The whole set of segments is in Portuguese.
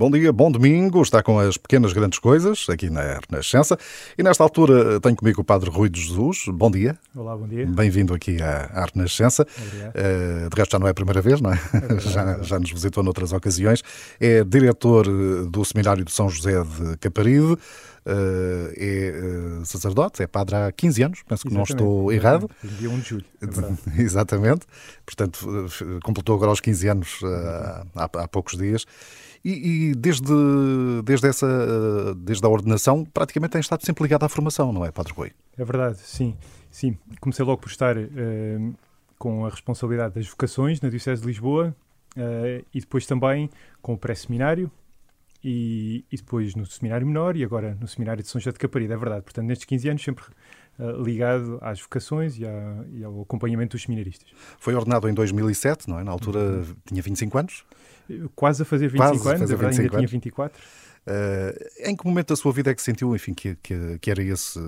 Bom dia, bom domingo. Está com as pequenas grandes coisas aqui na Renascença. E nesta altura tenho comigo o Padre Rui de Jesus. Bom dia. Olá, bom dia. Bem-vindo aqui à, à Renascença. Uh, de resto, já não é a primeira vez, não é? é já, já nos visitou noutras ocasiões. É diretor do Seminário de São José de Caparide. Uh, é uh, sacerdote, é padre há 15 anos, penso que Exatamente. não estou errado. Dia 1 de julho. É Exatamente. Portanto, completou agora os 15 anos há, há poucos dias. E, e, desde, desde, essa, desde a ordenação, praticamente tem estado sempre ligado à formação, não é, Padre Rui? É verdade, sim. sim. Comecei logo por estar uh, com a responsabilidade das vocações na Diocese de Lisboa uh, e depois também com o pré-seminário e, e, depois no seminário menor e agora no seminário de São José de Caparida, é verdade. Portanto, nestes 15 anos sempre uh, ligado às vocações e, à, e, ao acompanhamento dos seminaristas. Foi ordenado em 2007, não é? Na altura uhum. tinha 25 anos? Quase a fazer 25 Quase anos, fazer 25 ainda anos. tinha 24. Uh, em que momento da sua vida é que sentiu, enfim, que, que, que, era esse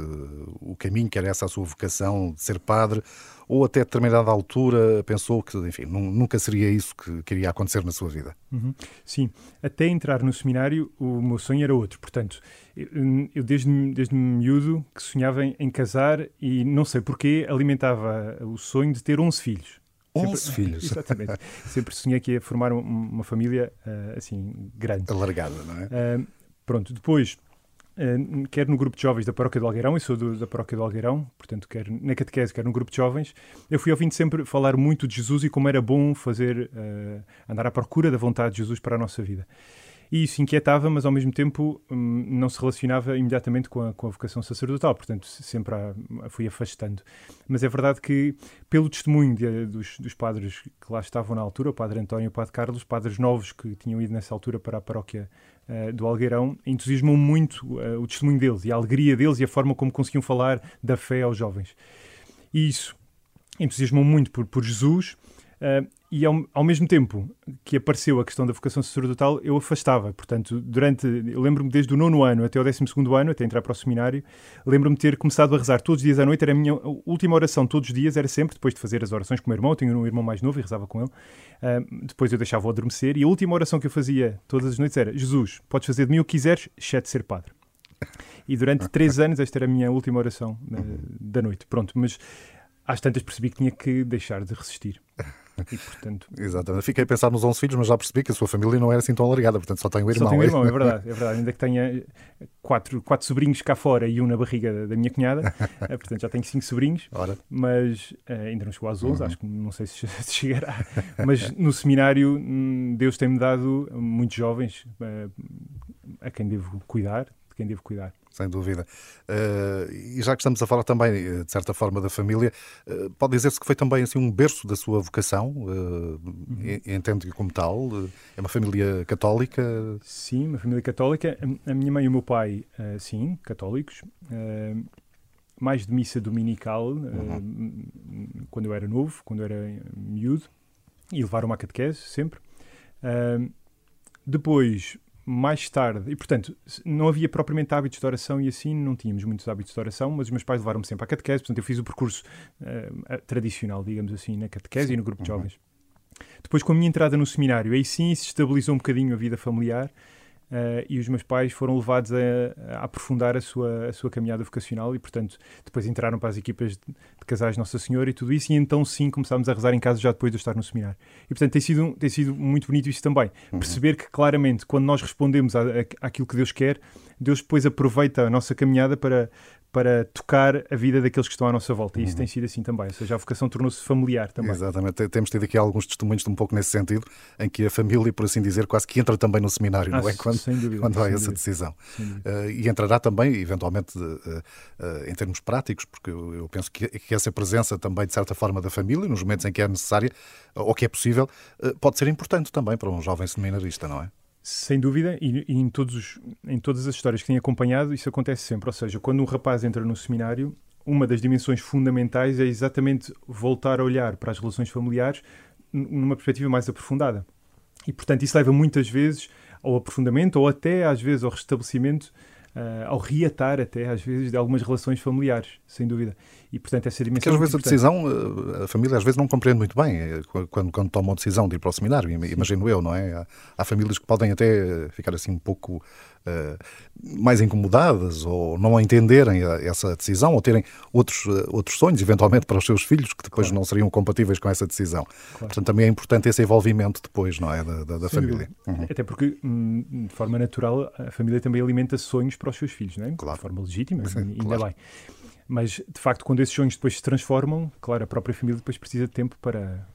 o caminho, que era essa a sua vocação de ser padre, ou até determinada altura pensou que, enfim, nunca seria isso que queria acontecer na sua vida? Uhum. Sim, até entrar no seminário o meu sonho era outro. Portanto, eu desde, desde miúdo que sonhava em, em casar e não sei porquê alimentava o sonho de ter 11 filhos. 11 Sempre, filhos. Exatamente. Sempre sonhei que ia formar uma família uh, assim grande. Alargada, não é? Uh, pronto, depois, uh, quer no grupo de jovens da Paróquia do Algueirão, eu sou do, da Paróquia do Algueirão, portanto, quer na catequese, quer no grupo de jovens, eu fui ouvindo sempre falar muito de Jesus e como era bom fazer, andar à procura da vontade de Jesus para a nossa vida. E isso inquietava, mas ao mesmo tempo hum, não se relacionava imediatamente com a, com a vocação sacerdotal, portanto sempre a, a fui afastando. Mas é verdade que, pelo testemunho de, dos, dos, padres que lá estavam na altura, o padre António e o padre Carlos, padres novos que tinham ido nessa altura para a paróquia uh, do Algueirão, entusiasmou muito uh, o testemunho deles e a alegria deles e a forma como conseguiam falar da fé aos jovens. E isso entusiasmou muito por, por Jesus. Uh, e ao, ao, mesmo tempo que apareceu a questão da vocação sacerdotal, eu afastava. Portanto, durante, lembro-me desde o nono ano até o décimo segundo ano, até entrar para o seminário, lembro-me de ter começado a rezar todos os dias à noite. Era a minha última oração todos os dias, era sempre depois de fazer as orações com o meu irmão. Eu tinha um irmão mais novo e rezava com ele. Uh, depois eu deixava-o adormecer. E a última oração que eu fazia todas as noites era: Jesus, podes fazer de mim o que quiseres, exceto ser padre. E durante três anos, esta era a minha última oração uh, da noite. Pronto, mas às tantas percebi que tinha que deixar de resistir. E, portanto... Exatamente. Fiquei a pensar nos 11 filhos, mas já percebi que a sua família não era assim tão alargada, portanto só tem um irmão. Só tem um irmão, é verdade, é verdade. Ainda que tenha quatro, quatro sobrinhos cá fora e um na barriga da minha cunhada, eh, portanto já tenho cinco sobrinhos, Ora. mas uh, ainda não chegou às 11, uhum. acho que não sei se, chegará. Mas no seminário, hum, Deus tem-me dado muitos jovens a quem devo cuidar, de quem devo cuidar sem dúvida. Uh, e já que estamos a falar também, eh, de certa forma, da família, uh, pode dizer-se que foi também assim, um berço da sua vocação, uh, uhum. entende como tal? é uma família católica? Sim, uma família católica. A minha mãe e o meu pai, sim, católicos. mais de missa dominical, uhum. quando eu era novo, quando eu era miúdo, e levaram-me à catequese, sempre. depois, mais tarde, e portanto, não havia propriamente hábitos de oração e assim não tínhamos muitos hábitos de oração, mas os meus pais levaram-me sempre à catequese, portanto eu fiz o percurso uh, tradicional, digamos assim, na catequese Sim. e no grupo de jovens. Uhum. Depois, com a minha entrada no seminário, aí sim se estabilizou um bocadinho a vida familiar Uh, e os meus pais foram levados a, a, aprofundar a sua, a sua caminhada vocacional e, portanto, depois entraram para as equipas de, de casais Nossa Senhora e tudo isso, e então sim começámos a rezar em casa já depois de eu estar no seminário. E, portanto, tem sido, tem sido muito bonito isso também. Uhum. Perceber que, claramente, quando nós respondemos à, àquilo que Deus quer, Deus depois aproveita a nossa caminhada para, para tocar a vida daqueles que estão à nossa volta. E isso uhum. tem sido assim também. Ou seja, a vocação tornou-se familiar também. Exatamente. Temos tido aqui alguns testemunhos um pouco nesse sentido, em que a família, por assim dizer, quase que entra também no seminário, ah, não é? Quando, dúvida, quando há essa decisão. Uh, e entrará também, eventualmente, uh, em termos práticos, porque eu, eu penso que, que, essa presença também, de certa forma, da família, nos momentos em que é necessária, ou que é possível, pode ser importante também para um jovem seminarista, não é? Sem dúvida, e, e, em, todos, em todas as histórias que tenho acompanhado, isso acontece sempre. Ou seja, quando um rapaz entra no seminário, uma das dimensões fundamentais é exatamente voltar a olhar para as relações familiares numa perspectiva mais aprofundada. E, portanto, isso leva muitas vezes ao aprofundamento ou até, às vezes, ao restabelecimento uh, ao reatar até, às vezes, de algumas relações familiares, sem dúvida. E, portanto, essa dimensão... Porque às vezes a decisão, eh, a família às vezes não compreende muito bem eh, quando, quando toma a decisão de ir para o seminário, imagino eu, não é? Há, há, famílias que podem até ficar assim um pouco uh, mais incomodadas ou não entenderem essa decisão ou terem outros, outros sonhos, eventualmente, para os seus filhos que depois claro. não seriam compatíveis com essa decisão. Claro. Portanto, também é importante esse envolvimento depois, não é? Da, da, da família. Uhum. Até porque, hum, de forma natural, a família também alimenta sonhos para os seus filhos, não é? Claro. De forma legítima, Sim, ainda claro. bem. Mas, de facto, quando esses sonhos depois se transformam, claro, a própria família depois precisa de tempo para.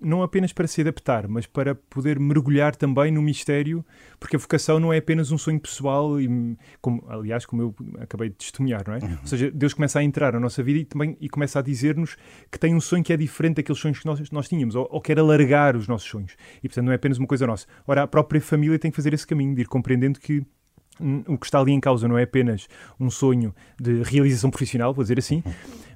Não apenas para se adaptar, mas para poder mergulhar também no mistério, porque a vocação não é apenas um sonho pessoal, e, como, aliás, como eu acabei de testemunhar, não é? Uhum. Ou seja, Deus começa a entrar na nossa vida e também e começa a dizer-nos que tem um sonho que é diferente daqueles sonhos que nós, nós tínhamos, ou, ou quer alargar os nossos sonhos. E, portanto, não é apenas uma coisa nossa. Ora, a própria família tem que fazer esse caminho, de ir compreendendo que o que está ali em causa não é apenas um sonho de realização profissional, vou dizer assim,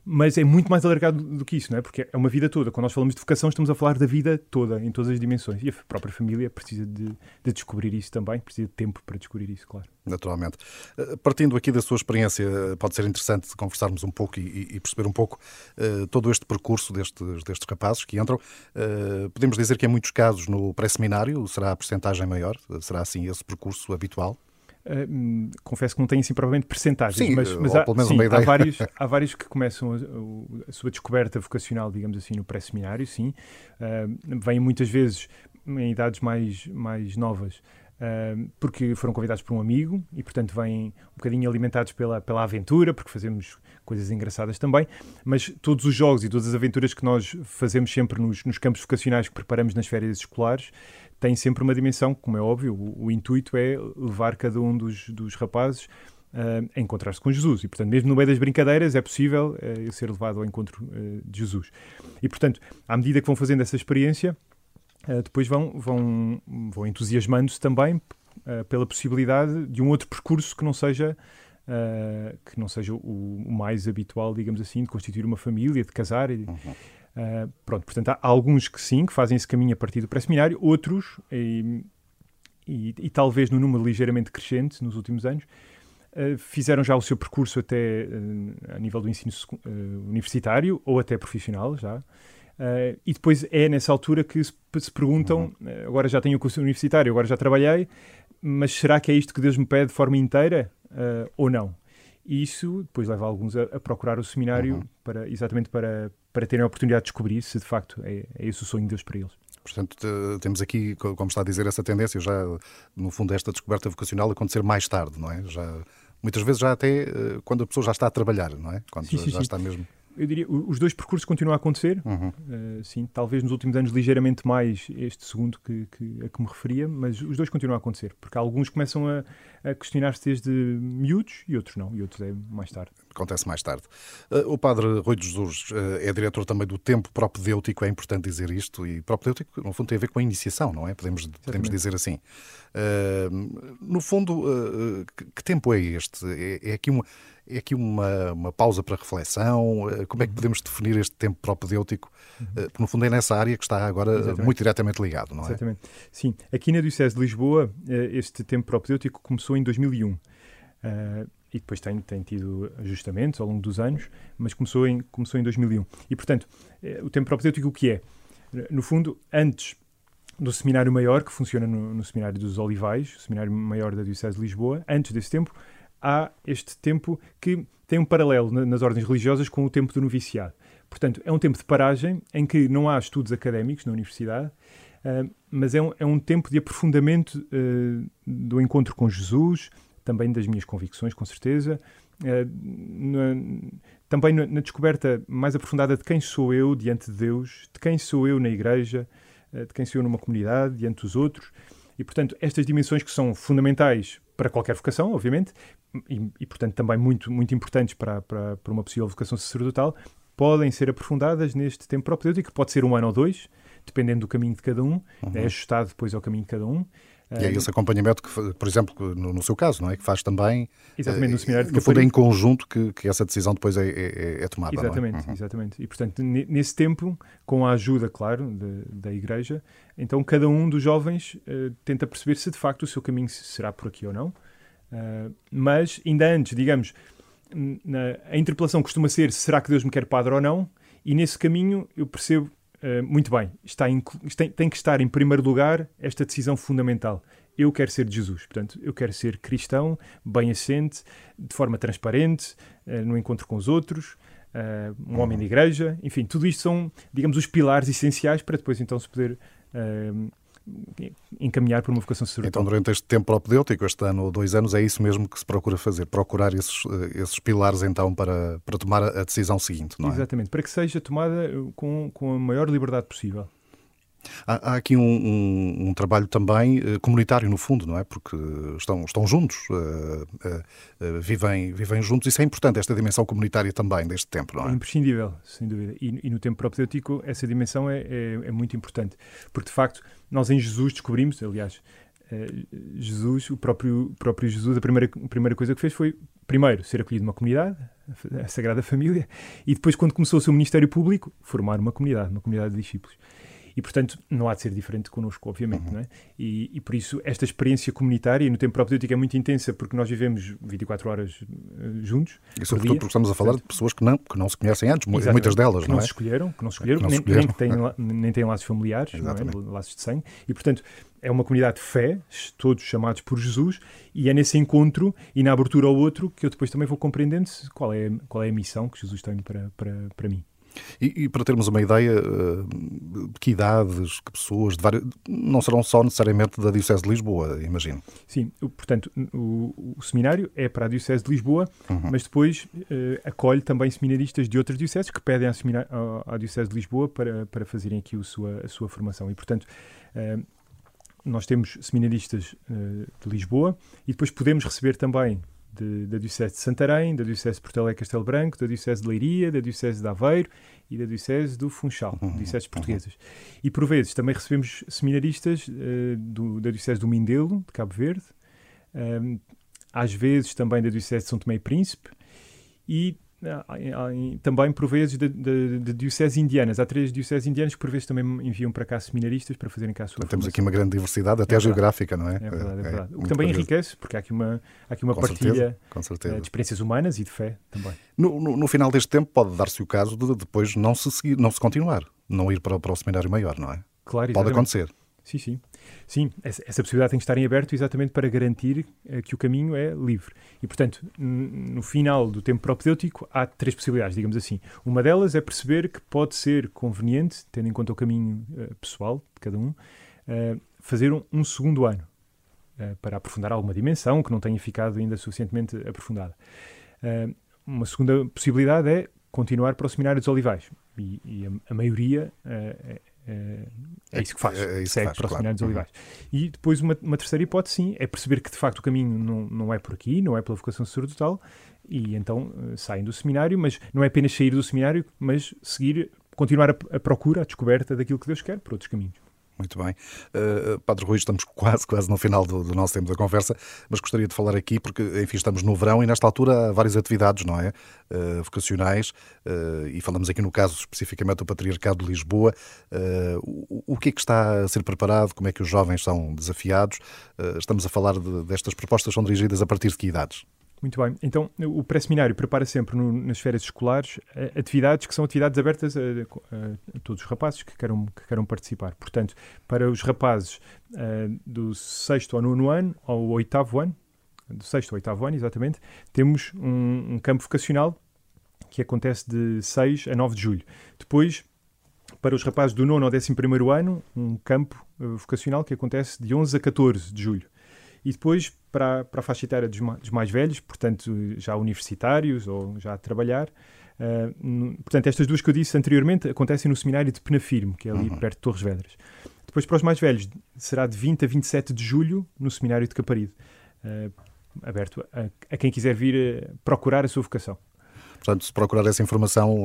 mas é muito mais alargado do que isso, não é? Porque é uma vida toda. Quando nós falamos de vocação, estamos a falar da vida toda, em todas as dimensões. E a própria família precisa de, de descobrir isso também, precisa de tempo para descobrir isso, claro. Naturalmente. Eh, partindo aqui da sua experiência, pode ser interessante conversarmos um pouco e, e perceber um pouco uh, todo este percurso destes, destes rapazes que entram. Uh, podemos dizer que em muitos casos no pré-seminário será a percentagem maior? Será assim esse percurso habitual? Uh, confesso que não tenho assim provavelmente percentagens, sim, mas, mas há, sim, há, vários, há vários que começam a, a, sua descoberta vocacional, digamos assim, no pré-seminário, sim. Uh, vêm muitas vezes em idades mais, mais novas, uh, porque foram convidados por um amigo e, portanto, vêm um bocadinho alimentados pela, pela aventura, porque fazemos coisas engraçadas também, mas todos os jogos e todas as aventuras que nós fazemos sempre nos, nos campos vocacionais que preparamos nas férias escolares tem sempre uma dimensão, como é óbvio, o, o intuito é levar cada um dos, dos rapazes uh, a encontrar-se com Jesus. E, portanto, mesmo no meio das brincadeiras, é possível uh, ser levado ao encontro uh, de Jesus. E, portanto, à medida que vão fazendo essa experiência, depois vão, vão, vão entusiasmando-se também pela possibilidade de um outro percurso que não seja. que não seja o, o, mais habitual, digamos assim, de constituir uma família, de casar. Uhum. Uh, pronto, portanto, há alguns que sim, que fazem esse caminho a partir do pré-seminário, outros, e, e, e, talvez no número ligeiramente crescente nos últimos anos, uh, fizeram já o seu percurso até uh, a nível do ensino universitário ou até profissional já. e depois é nessa altura que se, se perguntam: uhum. agora já tenho o curso universitário, agora já trabalhei, mas será que é isto que Deus me pede de forma inteira ou não? E isso depois leva alguns a, a procurar o seminário uhum. para, exatamente para, para terem a oportunidade de descobrir se de facto é, é esse o sonho de Deus para eles. Portanto, temos aqui, como está a dizer, essa tendência já, no fundo, esta descoberta vocacional acontecer mais tarde, não é? Já, muitas vezes já até eh, quando a pessoa já está a trabalhar, não é? Quando sim, já, sim, já sim. está mesmo eu diria, os dois percursos continuam a acontecer, uhum. uh, sim, talvez nos últimos anos ligeiramente mais este segundo que, que, a que me referia, mas os dois continuam a acontecer, porque alguns começam a, a questionar-se desde miúdos e outros não, e outros é mais tarde. Acontece mais tarde. Uh, o padre Rui de Jesus uh, é diretor também do tempo propedêutico, é importante dizer isto, e propedêutico no fundo tem a ver com a iniciação, não é? Podemos, podemos dizer assim. no fundo, que, que, tempo é este? É, é aqui uma é aqui uma, uma pausa para reflexão? Eh, como é que uhum. podemos definir este tempo propedêutico? Uhum. Eh, porque, no fundo, é nessa área que está agora Exatamente. muito diretamente ligado, não é? Exatamente. Sim. Aqui na Diocese de Lisboa, eh, este tempo propedêutico começou em 2001. Uh, e depois tem, tem tido ajustamentos ao longo dos anos, mas começou em, começou em 2001. E, portanto, o tempo propedêutico o que é? No fundo, antes do Seminário Maior, que funciona no, no Seminário dos Olivais, o Seminário Maior da Diocese de Lisboa, antes desse tempo, há este tempo que tem um paralelo nas ordens religiosas com o tempo do noviciado. Portanto, é um tempo de paragem em que não há estudos académicos na universidade, uh, mas é um, é um, tempo de aprofundamento uh, do encontro com Jesus, também das minhas convicções, com certeza, uh, na, também na, na, descoberta mais aprofundada de quem sou eu diante de Deus, de quem sou eu na igreja, de quem sou eu numa comunidade, diante dos outros. E, portanto, estas dimensões que são fundamentais para qualquer vocação, obviamente, e, e, portanto também muito, muito importantes para, para, para uma possível vocação sacerdotal, podem ser aprofundadas neste tempo propedêutico, que pode ser um ano ou dois, dependendo do caminho de cada um, uhum. é ajustado depois ao caminho de cada um. E é esse acompanhamento que, por exemplo, no, no, seu caso, não é? Que faz também. Exatamente, no seminário de No fundo, é em conjunto que, que essa decisão depois é, é, é tomada. É? Exatamente, é? uhum. exatamente. E, portanto, nesse tempo, com a ajuda, claro, de, da Igreja, então cada um dos jovens uh, tenta perceber se de facto o seu caminho será por aqui ou não. Uh, mas, ainda antes, digamos, na, a interpelação costuma ser será que Deus me quer padre ou não? E nesse caminho eu percebo uh, muito bem, está em, tem, tem que estar em primeiro lugar esta decisão fundamental. Eu quero ser de Jesus, portanto, eu quero ser cristão, bem assente, de forma transparente, uh, no encontro com os outros, uh, um homem de igreja, enfim, tudo isto são, digamos, os pilares essenciais para depois então se poder encaminhar para uma vocação sacerdotal. Então, durante este tempo propedêutico, este ano ou dois anos, é isso mesmo que se procura fazer, procurar esses, eh, esses pilares então para, para tomar a decisão seguinte, não é? Exatamente, para que seja tomada eh, com, com a maior liberdade possível. Há, há aqui um, um, um, trabalho também uh, comunitário, no fundo, não é? Porque estão, estão juntos, uh, uh, vivem, vivem juntos. Isso é importante, esta dimensão comunitária também deste tempo, não é? É imprescindível, sem dúvida. E, e no tempo propedêutico, essa dimensão é, é, é, muito importante. Porque, de facto, nós em Jesus descobrimos, aliás, Jesus, o próprio, próprio Jesus, a primeira, a primeira coisa que fez foi, primeiro, ser acolhido numa comunidade, a Sagrada Família, e depois, quando começou o seu ministério público, formar uma comunidade, uma comunidade de discípulos. E, portanto, não há de ser diferente connosco, obviamente. Uhum. Não é? e, e, por isso, esta experiência comunitária no tempo propedêutico é muito intensa, porque nós vivemos 24 horas uh, juntos. E, sobretudo, porque estamos a falar de pessoas que não, que não se conhecem antes, Exatamente. muitas delas, que não, não é? se escolheram, que não se escolheram, que não nem, escolheram. Nem, têm, nem têm laços familiares, é? laços de sangue. E, portanto, é uma comunidade de fé, todos chamados por Jesus, e é nesse encontro e na abertura ao outro que eu depois também vou compreendendo qual é, qual é a missão que Jesus tem para, para, para mim. E, e, para termos uma ideia, uh, que idades, que pessoas, várias, não serão só necessariamente da Diocese de Lisboa, imagino. Sim, portanto, o, o seminário é para a Diocese de Lisboa, uhum. mas depois uh, acolhe também seminaristas de outras dioceses que pedem à, à, Diocese de Lisboa para, para fazerem aqui o sua, a sua formação. E, portanto, uh, nós temos seminaristas de Lisboa e depois podemos receber também de, da Diocese de Santarém, da Diocese de Porto Alegre Castelo Branco, da Diocese de Leiria, da Diocese de Aveiro e da Diocese do Funchal, uhum, Dioceses uhum. portuguesas. Uhum. E por vezes também recebemos seminaristas uh, do, da Diocese do Mindelo, de Cabo Verde, um, às vezes também da Diocese de São Tomé e Príncipe e também por vezes de, de, de, dioceses indianas. Há três dioceses indianas que por vezes também enviam para cá seminaristas para fazerem cá a sua Temos formação. aqui uma grande diversidade, até é geográfica, não é? É verdade, é, é verdade. É, o que também enriquece, porque há aqui uma, há aqui uma com partilha certeza, eh, de experiências humanas e de fé também. No, no, no final deste tempo pode dar-se o caso de depois não se, seguir, não se continuar, não ir para, para o seminário maior, não é? Claro, Pode acontecer. Sim, sim. Sim, essa, possibilidade tem que estar em aberto exatamente para garantir uh, que o caminho é livre. E, portanto, no final do tempo propedêutico, há três possibilidades, digamos assim. Uma delas é perceber que pode ser conveniente, tendo em conta o caminho uh, pessoal de cada um, uh, fazer um, segundo ano para aprofundar alguma dimensão que não tenha ficado ainda suficientemente aprofundada. uma segunda possibilidade é continuar para o Seminário dos Olivais. E, a, maioria é, isso que faz, é, é segue faz, para claro. os Olivais. Uhum. E depois uma, uma, terceira hipótese, sim, é perceber que de facto o caminho não, não é por aqui, não é pela vocação sacerdotal, e então uh, saem do seminário, mas não é apenas sair do seminário, mas seguir, continuar a, a procura, a descoberta daquilo que Deus quer por outros caminhos. Muito bem. Uh, Padre Rui, estamos quase, quase no final do, do, nosso tempo da conversa, mas gostaria de falar aqui, porque, enfim, estamos no verão e nesta altura há várias atividades, não é? Uh, vocacionais, uh, e falamos aqui no caso especificamente do Patriarcado de Lisboa. O, o, que é que está a ser preparado? Como é que os jovens são desafiados? estamos a falar de, destas propostas, são dirigidas a partir de que idades? Muito bem. Então, o pré-seminário prepara sempre no, nas férias escolares eh, atividades que são atividades abertas a, a, a, todos os rapazes que queiram, que queiram participar. Portanto, para os rapazes uh, do sexto ao nono ano, ao oitavo ano, do sexto ao oitavo ano, exatamente, temos um, um campo vocacional que acontece de 6 a 9 de julho. Depois, para os rapazes do nono ao décimo primeiro ano, um campo vocacional que acontece de 11 a 14 de julho. E depois, para, para a faixa etária dos, dos mais velhos, portanto, já universitários ou já a trabalhar, Uh, portanto, estas duas que eu disse anteriormente acontecem no seminário de Penafirme, que é ali uhum. perto de Torres Vedras. Depois, para os mais velhos, será de 20 a 27 de julho no seminário de Caparido, uh, aberto a, a, quem quiser vir uh, procurar a sua vocação. Portanto, se procurar essa informação...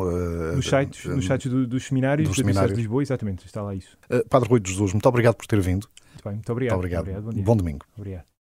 nos sites, nos sites do, dos seminários dos seminários. de Lisboa, exatamente, está lá isso. Padre Rui de Jesus, muito obrigado por ter vindo. Muito bem, muito obrigado. Muito obrigado. obrigado bom, bom domingo. Obrigado.